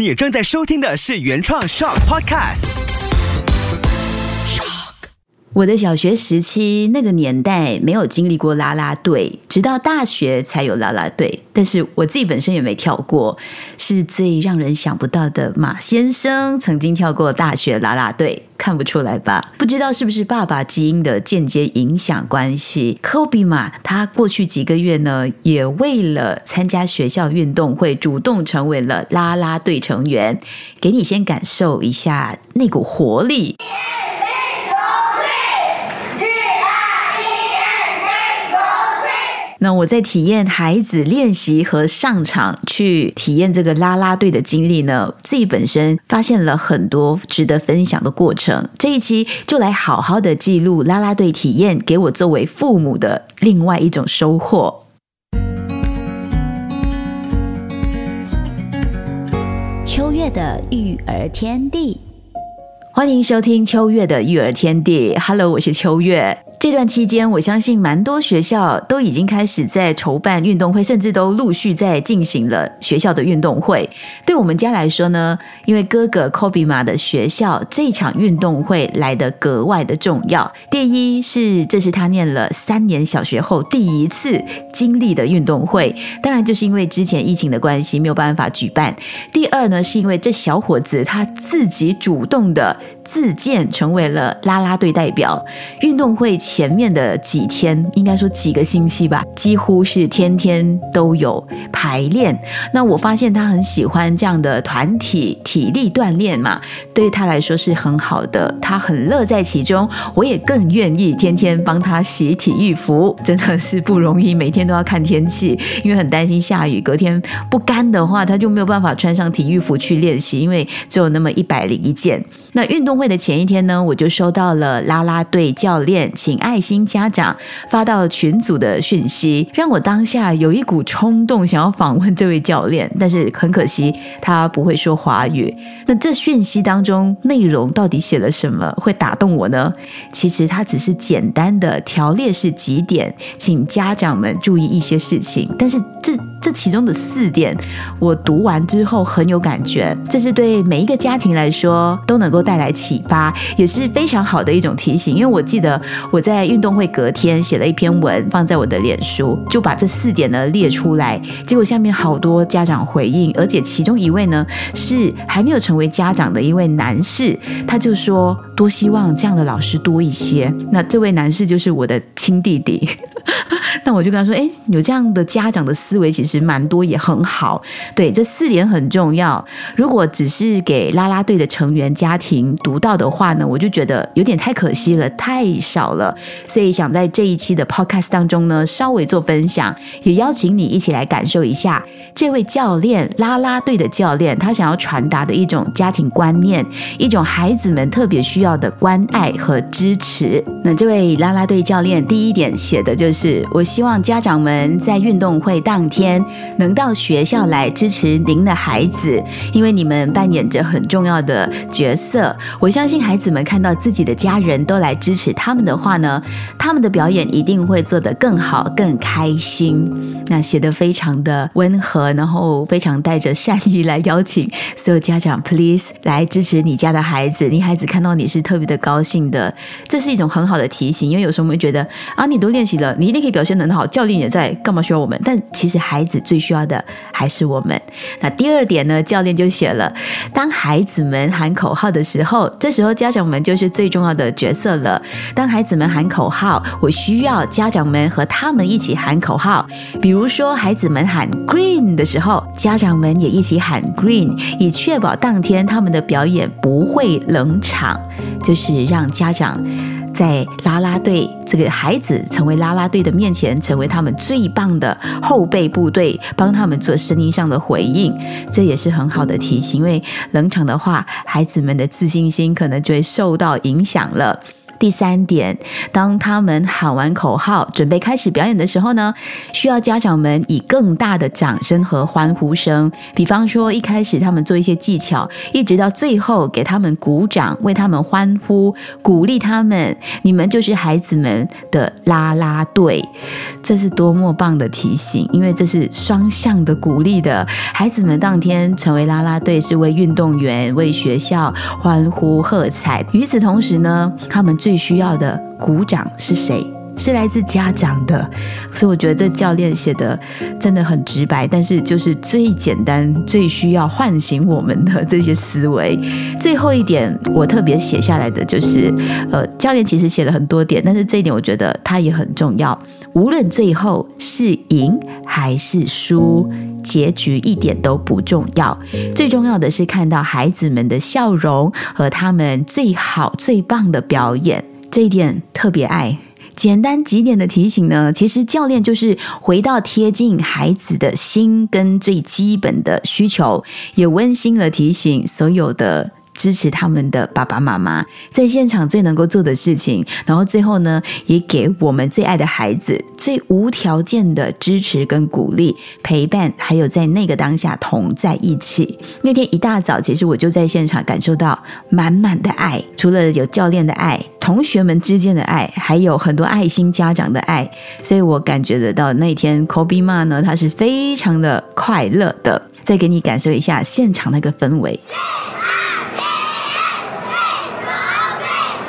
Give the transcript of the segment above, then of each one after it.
你正在收听的是原创 Shock Podcast。我的小学时期那个年代没有经历过啦啦队，直到大学才有啦啦队。但是我自己本身也没跳过，是最让人想不到的。马先生曾经跳过大学啦啦队，看不出来吧？不知道是不是爸爸基因的间接影响关系。科比嘛，他过去几个月呢，也为了参加学校运动会，主动成为了啦啦队成员。给你先感受一下那股活力。那我在体验孩子练习和上场去体验这个啦啦队的经历呢，自己本身发现了很多值得分享的过程。这一期就来好好的记录啦啦队体验，给我作为父母的另外一种收获。秋月的育儿天地，欢迎收听秋月的育儿天地。Hello，我是秋月。这段期间，我相信蛮多学校都已经开始在筹办运动会，甚至都陆续在进行了学校的运动会。对我们家来说呢，因为哥哥 Kobe 马的学校这场运动会来得格外的重要。第一是这是他念了三年小学后第一次经历的运动会，当然就是因为之前疫情的关系没有办法举办。第二呢，是因为这小伙子他自己主动的自荐成为了啦啦队代表，运动会。前面的几天，应该说几个星期吧，几乎是天天都有排练。那我发现他很喜欢这样的团体体力锻炼嘛，对他来说是很好的，他很乐在其中。我也更愿意天天帮他洗体育服，真的是不容易，每天都要看天气，因为很担心下雨，隔天不干的话，他就没有办法穿上体育服去练习，因为只有那么一百零一件。那运动会的前一天呢，我就收到了啦啦队教练请。爱心家长发到群组的讯息，让我当下有一股冲动，想要访问这位教练，但是很可惜他不会说华语。那这讯息当中内容到底写了什么，会打动我呢？其实他只是简单的条列是几点，请家长们注意一些事情。但是这这其中的四点，我读完之后很有感觉，这是对每一个家庭来说都能够带来启发，也是非常好的一种提醒。因为我记得我在。运动会隔天写了一篇文，放在我的脸书，就把这四点呢列出来。结果下面好多家长回应，而且其中一位呢是还没有成为家长的一位男士，他就说多希望这样的老师多一些。那这位男士就是我的亲弟弟。那我就跟他说：“哎，有这样的家长的思维，其实蛮多，也很好。对，这四点很重要。如果只是给啦啦队的成员家庭读到的话呢，我就觉得有点太可惜了，太少了。所以想在这一期的 podcast 当中呢，稍微做分享，也邀请你一起来感受一下这位教练啦啦队的教练他想要传达的一种家庭观念，一种孩子们特别需要的关爱和支持。那这位啦啦队教练第一点写的就是。”我希望家长们在运动会当天能到学校来支持您的孩子，因为你们扮演着很重要的角色。我相信孩子们看到自己的家人都来支持他们的话呢，他们的表演一定会做得更好、更开心。那写的非常的温和，然后非常带着善意来邀请所有家长，please 来支持你家的孩子。你孩子看到你是特别的高兴的，这是一种很好的提醒。因为有时候我们会觉得啊，你都练习了，你一定可以表现。真的很好，教练也在，干嘛需要我们？但其实孩子最需要的还是我们。那第二点呢？教练就写了，当孩子们喊口号的时候，这时候家长们就是最重要的角色了。当孩子们喊口号，我需要家长们和他们一起喊口号。比如说，孩子们喊 green 的时候，家长们也一起喊 green，以确保当天他们的表演不会冷场。就是让家长。在拉拉队这个孩子成为拉拉队的面前，成为他们最棒的后备部队，帮他们做声音上的回应，这也是很好的提醒。因为冷场的话，孩子们的自信心可能就会受到影响了。第三点，当他们喊完口号，准备开始表演的时候呢，需要家长们以更大的掌声和欢呼声。比方说，一开始他们做一些技巧，一直到最后给他们鼓掌，为他们欢呼，鼓励他们。你们就是孩子们的啦啦队，这是多么棒的提醒！因为这是双向的鼓励的。孩子们当天成为啦啦队，是为运动员、为学校欢呼喝彩。与此同时呢，他们最最需要的鼓掌是谁？是来自家长的，所以我觉得这教练写的真的很直白，但是就是最简单、最需要唤醒我们的这些思维。最后一点，我特别写下来的就是，呃，教练其实写了很多点，但是这一点我觉得它也很重要。无论最后是赢还是输，结局一点都不重要，最重要的是看到孩子们的笑容和他们最好、最棒的表演。这一点特别爱。简单几点的提醒呢？其实教练就是回到贴近孩子的心跟最基本的需求，也温馨了提醒所有的。支持他们的爸爸妈妈，在现场最能够做的事情，然后最后呢，也给我们最爱的孩子最无条件的支持跟鼓励、陪伴，还有在那个当下同在一起。那天一大早，其实我就在现场感受到满满的爱，除了有教练的爱、同学们之间的爱，还有很多爱心家长的爱，所以我感觉得到那天 Kobe 妈呢，他是非常的快乐的。再给你感受一下现场那个氛围。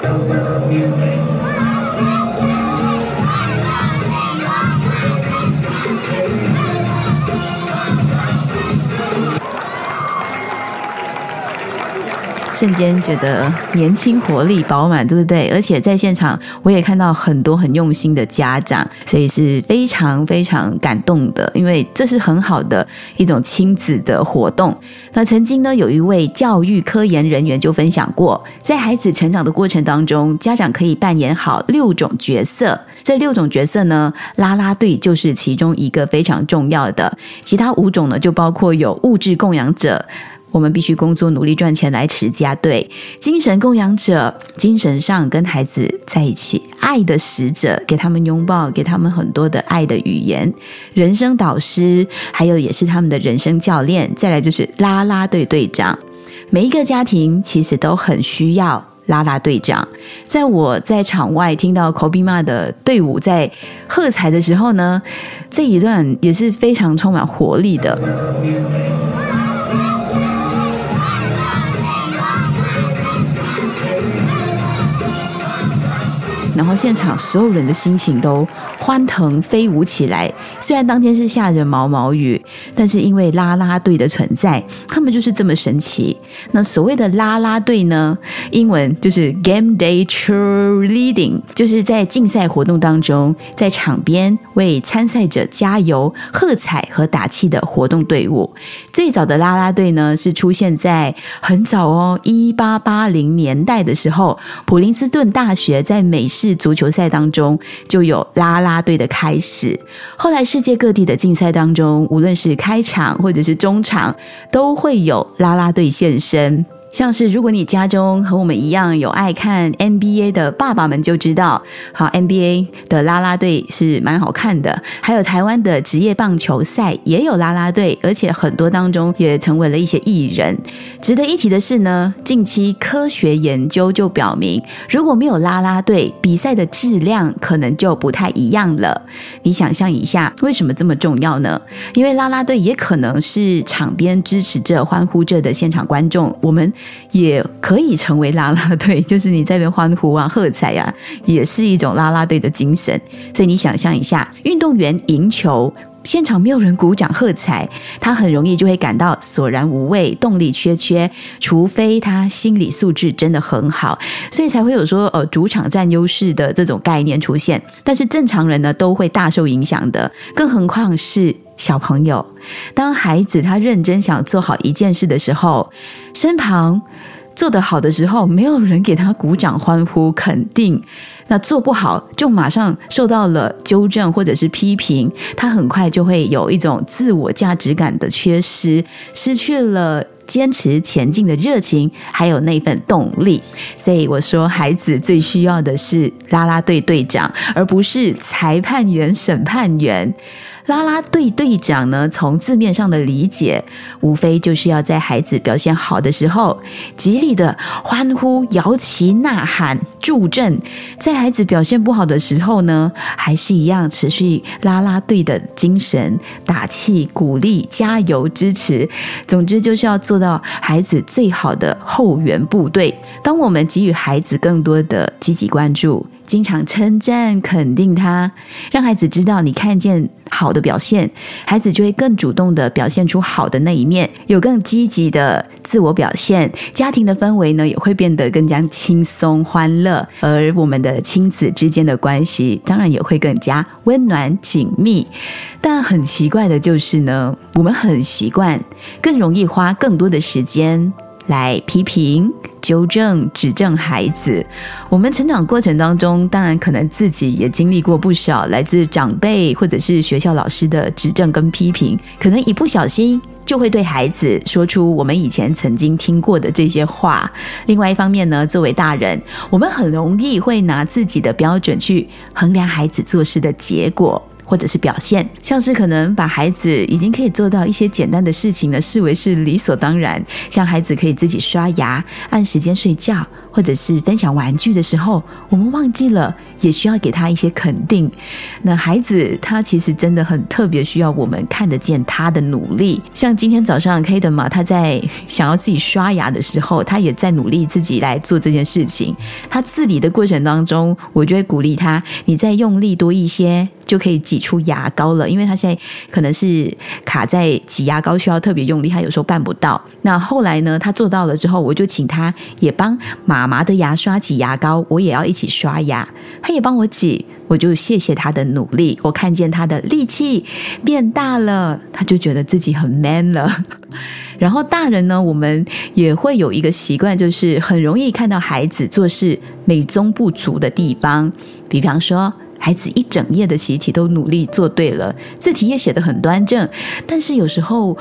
Music. 瞬间觉得年轻活力饱满，对不对？而且在现场我也看到很多很用心的家长，所以是非常非常感动的，因为这是很好的一种亲子的活动。那曾经呢，有一位教育科研人员就分享过，在孩子成长的过程当中，家长可以扮演好六种角色。这六种角色呢，拉拉队就是其中一个非常重要的，其他五种呢，就包括有物质供养者。我们必须工作努力赚钱来持家。对，精神供养者，精神上跟孩子在一起，爱的使者，给他们拥抱，给他们很多的爱的语言。人生导师，还有也是他们的人生教练。再来就是啦啦队队长。每一个家庭其实都很需要啦啦队长。在我在场外听到 Kobe 妈的队伍在喝彩的时候呢，这一段也是非常充满活力的。然后现场所有人的心情都欢腾飞舞起来。虽然当天是下着毛毛雨，但是因为啦啦队的存在，他们就是这么神奇。那所谓的啦啦队呢，英文就是 Game Day Cheerleading，就是在竞赛活动当中，在场边为参赛者加油、喝彩和打气的活动队伍。最早的啦啦队呢，是出现在很早哦，一八八零年代的时候，普林斯顿大学在美式。足球赛当中就有啦啦队的开始，后来世界各地的竞赛当中，无论是开场或者是中场，都会有啦啦队现身。像是如果你家中和我们一样有爱看 NBA 的爸爸们就知道，好 NBA 的啦啦队是蛮好看的。还有台湾的职业棒球赛也有啦啦队，而且很多当中也成为了一些艺人。值得一提的是呢，近期科学研究就表明，如果没有啦啦队，比赛的质量可能就不太一样了。你想象一下，为什么这么重要呢？因为啦啦队也可能是场边支持着、欢呼着的现场观众，我们。也可以成为啦啦队，就是你在边欢呼啊、喝彩啊，也是一种啦啦队的精神。所以你想象一下，运动员赢球，现场没有人鼓掌喝彩，他很容易就会感到索然无味、动力缺缺，除非他心理素质真的很好，所以才会有说呃主场占优势的这种概念出现。但是正常人呢都会大受影响的，更何况是。小朋友，当孩子他认真想做好一件事的时候，身旁做得好的时候，没有人给他鼓掌欢呼肯定；那做不好，就马上受到了纠正或者是批评，他很快就会有一种自我价值感的缺失，失去了坚持前进的热情，还有那份动力。所以我说，孩子最需要的是啦啦队队长，而不是裁判员、审判员。拉拉队队长呢？从字面上的理解，无非就是要在孩子表现好的时候，极力的欢呼、摇旗呐喊、助阵；在孩子表现不好的时候呢，还是一样持续拉拉队的精神，打气、鼓励、加油、支持。总之，就是要做到孩子最好的后援部队。当我们给予孩子更多的积极关注。经常称赞肯定他，让孩子知道你看见好的表现，孩子就会更主动的表现出好的那一面，有更积极的自我表现。家庭的氛围呢，也会变得更加轻松欢乐，而我们的亲子之间的关系，当然也会更加温暖紧密。但很奇怪的就是呢，我们很习惯，更容易花更多的时间来批评。纠正、指正孩子，我们成长过程当中，当然可能自己也经历过不少来自长辈或者是学校老师的指正跟批评，可能一不小心就会对孩子说出我们以前曾经听过的这些话。另外一方面呢，作为大人，我们很容易会拿自己的标准去衡量孩子做事的结果。或者是表现，像是可能把孩子已经可以做到一些简单的事情呢，视为是理所当然，像孩子可以自己刷牙、按时间睡觉。或者是分享玩具的时候，我们忘记了，也需要给他一些肯定。那孩子他其实真的很特别，需要我们看得见他的努力。像今天早上 K 的嘛，他在想要自己刷牙的时候，他也在努力自己来做这件事情。他自理的过程当中，我就会鼓励他：你再用力多一些，就可以挤出牙膏了。因为他现在可能是卡在挤牙膏需要特别用力，他有时候办不到。那后来呢，他做到了之后，我就请他也帮马。妈妈的牙刷挤牙膏，我也要一起刷牙。他也帮我挤，我就谢谢他的努力。我看见他的力气变大了，他就觉得自己 很 man 了。然后大人呢，我们也会有一个习惯，就是很容易看到孩子做事美中不足的地方。比方说，孩子一整页的习题都努力做对了，字体也写得很端正，但是有时候。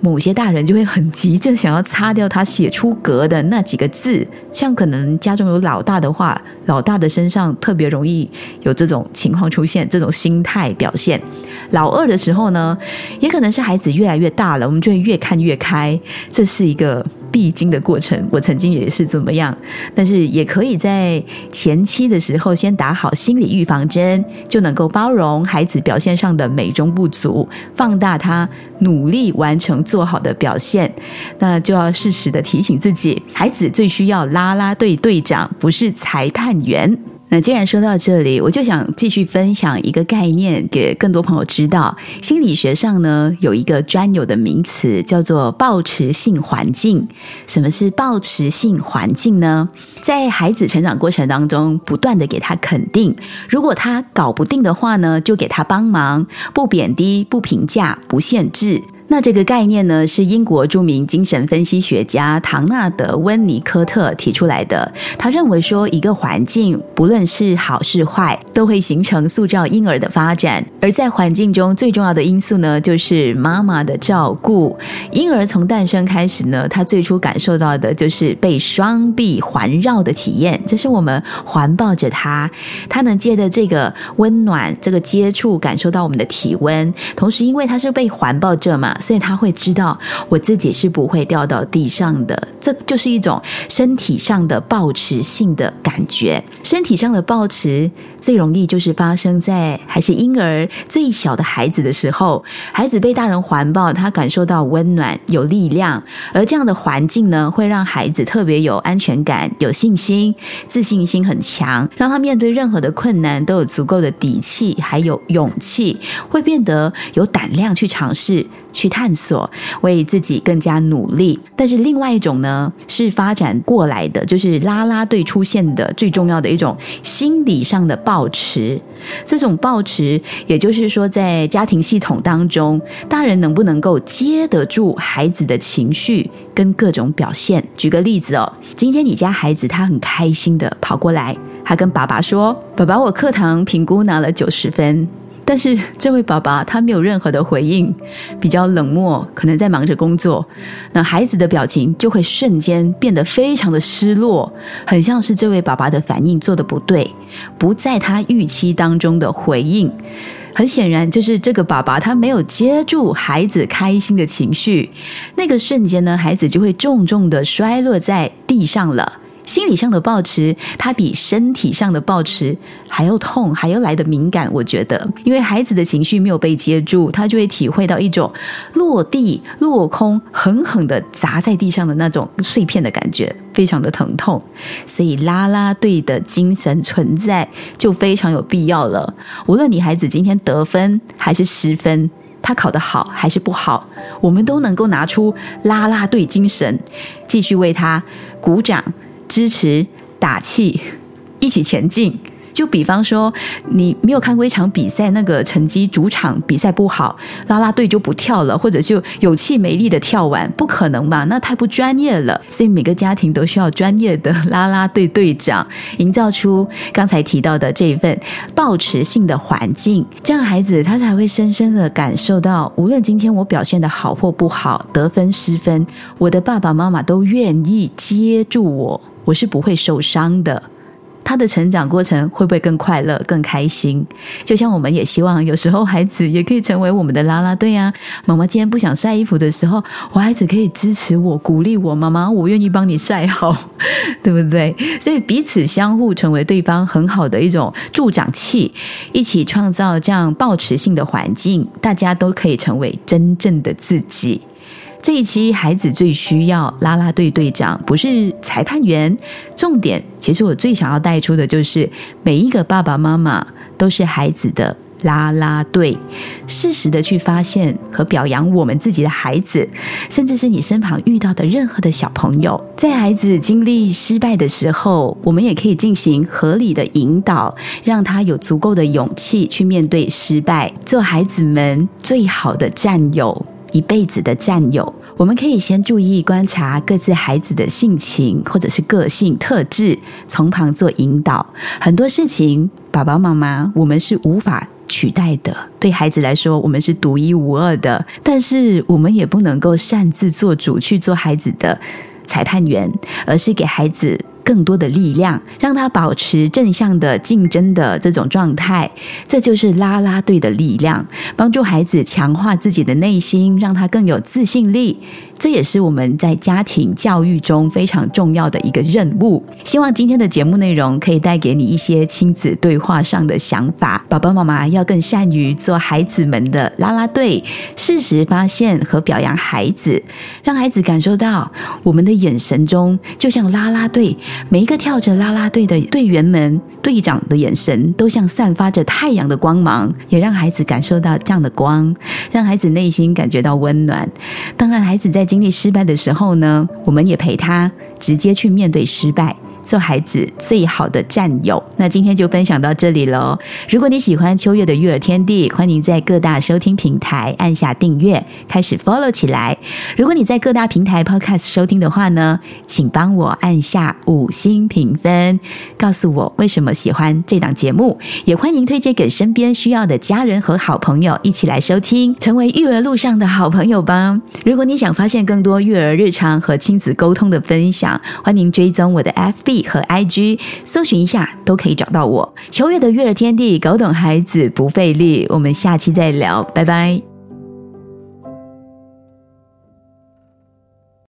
某些大人就会很急着想要擦掉他写出格的那几个字，像可能家中有老大的话，老大的身上特别容易有这种情况出现，这种心态表现。老二的时候呢，也可能是孩子越来越大了，我们就会越看越开，这是一个必经的过程。我曾经也是怎么样，但是也可以在前期的时候先打好心理预防针，就能够包容孩子表现上的美中不足，放大他努力完成。做好的表现，那就要适时的提醒自己，孩子最需要拉拉队队长，不是裁判员。那既然说到这里，我就想继续分享一个概念给更多朋友知道。心理学上呢，有一个专有的名词叫做抱持性环境。什么是抱持性环境呢？在孩子成长过程当中，不断的给他肯定。如果他搞不定的话呢，就给他帮忙，不贬低，不评价，不限制。那这个概念呢，是英国著名精神分析学家唐纳德温尼科特提出来的。他认为说，一个环境不论是好是坏，都会形成塑造婴儿的发展。而在环境中最重要的因素呢，就是妈妈的照顾。婴儿从诞生开始呢，他最初感受到的就是被双臂环绕的体验，这是我们环抱着他，他能借着这个温暖、这个接触，感受到我们的体温。同时，因为他是被环抱着嘛。所以他会知道我自己是不会掉到地上的，这就是一种身体上的抱持性的感觉。身体上的抱持最容易就是发生在还是婴儿最小的孩子的时候，孩子被大人环抱，他感受到温暖、有力量，而这样的环境呢，会让孩子特别有安全感、有信心、自信心很强，让他面对任何的困难都有足够的底气，还有勇气，会变得有胆量去尝试去。探索，为自己更加努力。但是另外一种呢，是发展过来的，就是拉拉队出现的最重要的一种心理上的抱持。这种抱持，也就是说，在家庭系统当中，大人能不能够接得住孩子的情绪跟各种表现？举个例子哦，今天你家孩子他很开心的跑过来，他跟爸爸说：“爸爸，我课堂评估拿了九十分。”但是这位爸爸他没有任何的回应，比较冷漠，可能在忙着工作。那孩子的表情就会瞬间变得非常的失落，很像是这位爸爸的反应做的不对，不在他预期当中的回应。很显然，就是这个爸爸他没有接住孩子开心的情绪，那个瞬间呢，孩子就会重重的摔落在地上了。心理上的抱持，它比身体上的抱持还要痛，还要来的敏感。我觉得，因为孩子的情绪没有被接住，他就会体会到一种落地落空、狠狠的砸在地上的那种碎片的感觉，非常的疼痛。所以，啦啦队的精神存在就非常有必要了。无论你孩子今天得分还是失分，他考得好还是不好，我们都能够拿出啦啦队精神，继续为他鼓掌。支持打气，一起前进。就比方说，你没有看过一场比赛，那个成绩主场比赛不好，啦啦队就不跳了，或者就有气没力的跳完，不可能吧？那太不专业了。所以每个家庭都需要专业的啦啦队队长，营造出刚才提到的这一份抱持性的环境，这样孩子他才会深深的感受到，无论今天我表现的好或不好，得分失分，我的爸爸妈妈都愿意接住我。我是不会受伤的，他的成长过程会不会更快乐、更开心？就像我们也希望有时候孩子也可以成为我们的啦啦队啊！妈妈今天不想晒衣服的时候，我孩子可以支持我、鼓励我，妈妈，我愿意帮你晒好，对不对？所以彼此相互成为对方很好的一种助长器，一起创造这样抱持性的环境，大家都可以成为真正的自己。这一期孩子最需要啦啦队队长，不是裁判员。重点，其实我最想要带出的就是，每一个爸爸妈妈都是孩子的啦啦队。适时的去发现和表扬我们自己的孩子，甚至是你身旁遇到的任何的小朋友，在孩子经历失败的时候，我们也可以进行合理的引导，让他有足够的勇气去面对失败，做孩子们最好的战友。一辈子的战友，我们可以先注意观察各自孩子的性情或者是个性特质，从旁做引导。很多事情，爸爸妈妈我们是无法取代的，对孩子来说，我们是独一无二的。但是，我们也不能够擅自做主去做孩子的裁判员，而是给孩子。更多的力量，让他保持正向的竞争的这种状态，这就是拉拉队的力量，帮助孩子强化自己的内心，让他更有自信力。这也是我们在家庭教育中非常重要的一个任务。希望今天的节目内容可以带给你一些亲子对话上的想法。爸爸妈妈要更善于做孩子们的啦啦队，适时发现和表扬孩子，让孩子感受到我们的眼神中就像啦啦队，每一个跳着啦啦队的队员们、队长的眼神都像散发着太阳的光芒，也让孩子感受到这样的光，让孩子内心感觉到温暖。当然，孩子在经历失败的时候呢，我们也陪他直接去面对失败。做孩子最好的战友。那今天就分享到这里喽。如果你喜欢秋月的育儿天地，欢迎在各大收听平台按下订阅，开始 follow 起来。如果你在各大平台 podcast 收听的话呢，请帮我按下五星评分，告诉我为什么喜欢这档节目。也欢迎推荐给身边需要的家人和好朋友一起来收听，成为育儿路上的好朋友吧。如果你想发现更多育儿日常和亲子沟通的分享，欢迎追踪我的 FB。和 IG 搜寻一下都可以找到我。秋月的育儿天地，搞懂孩子不费力。我们下期再聊，拜拜。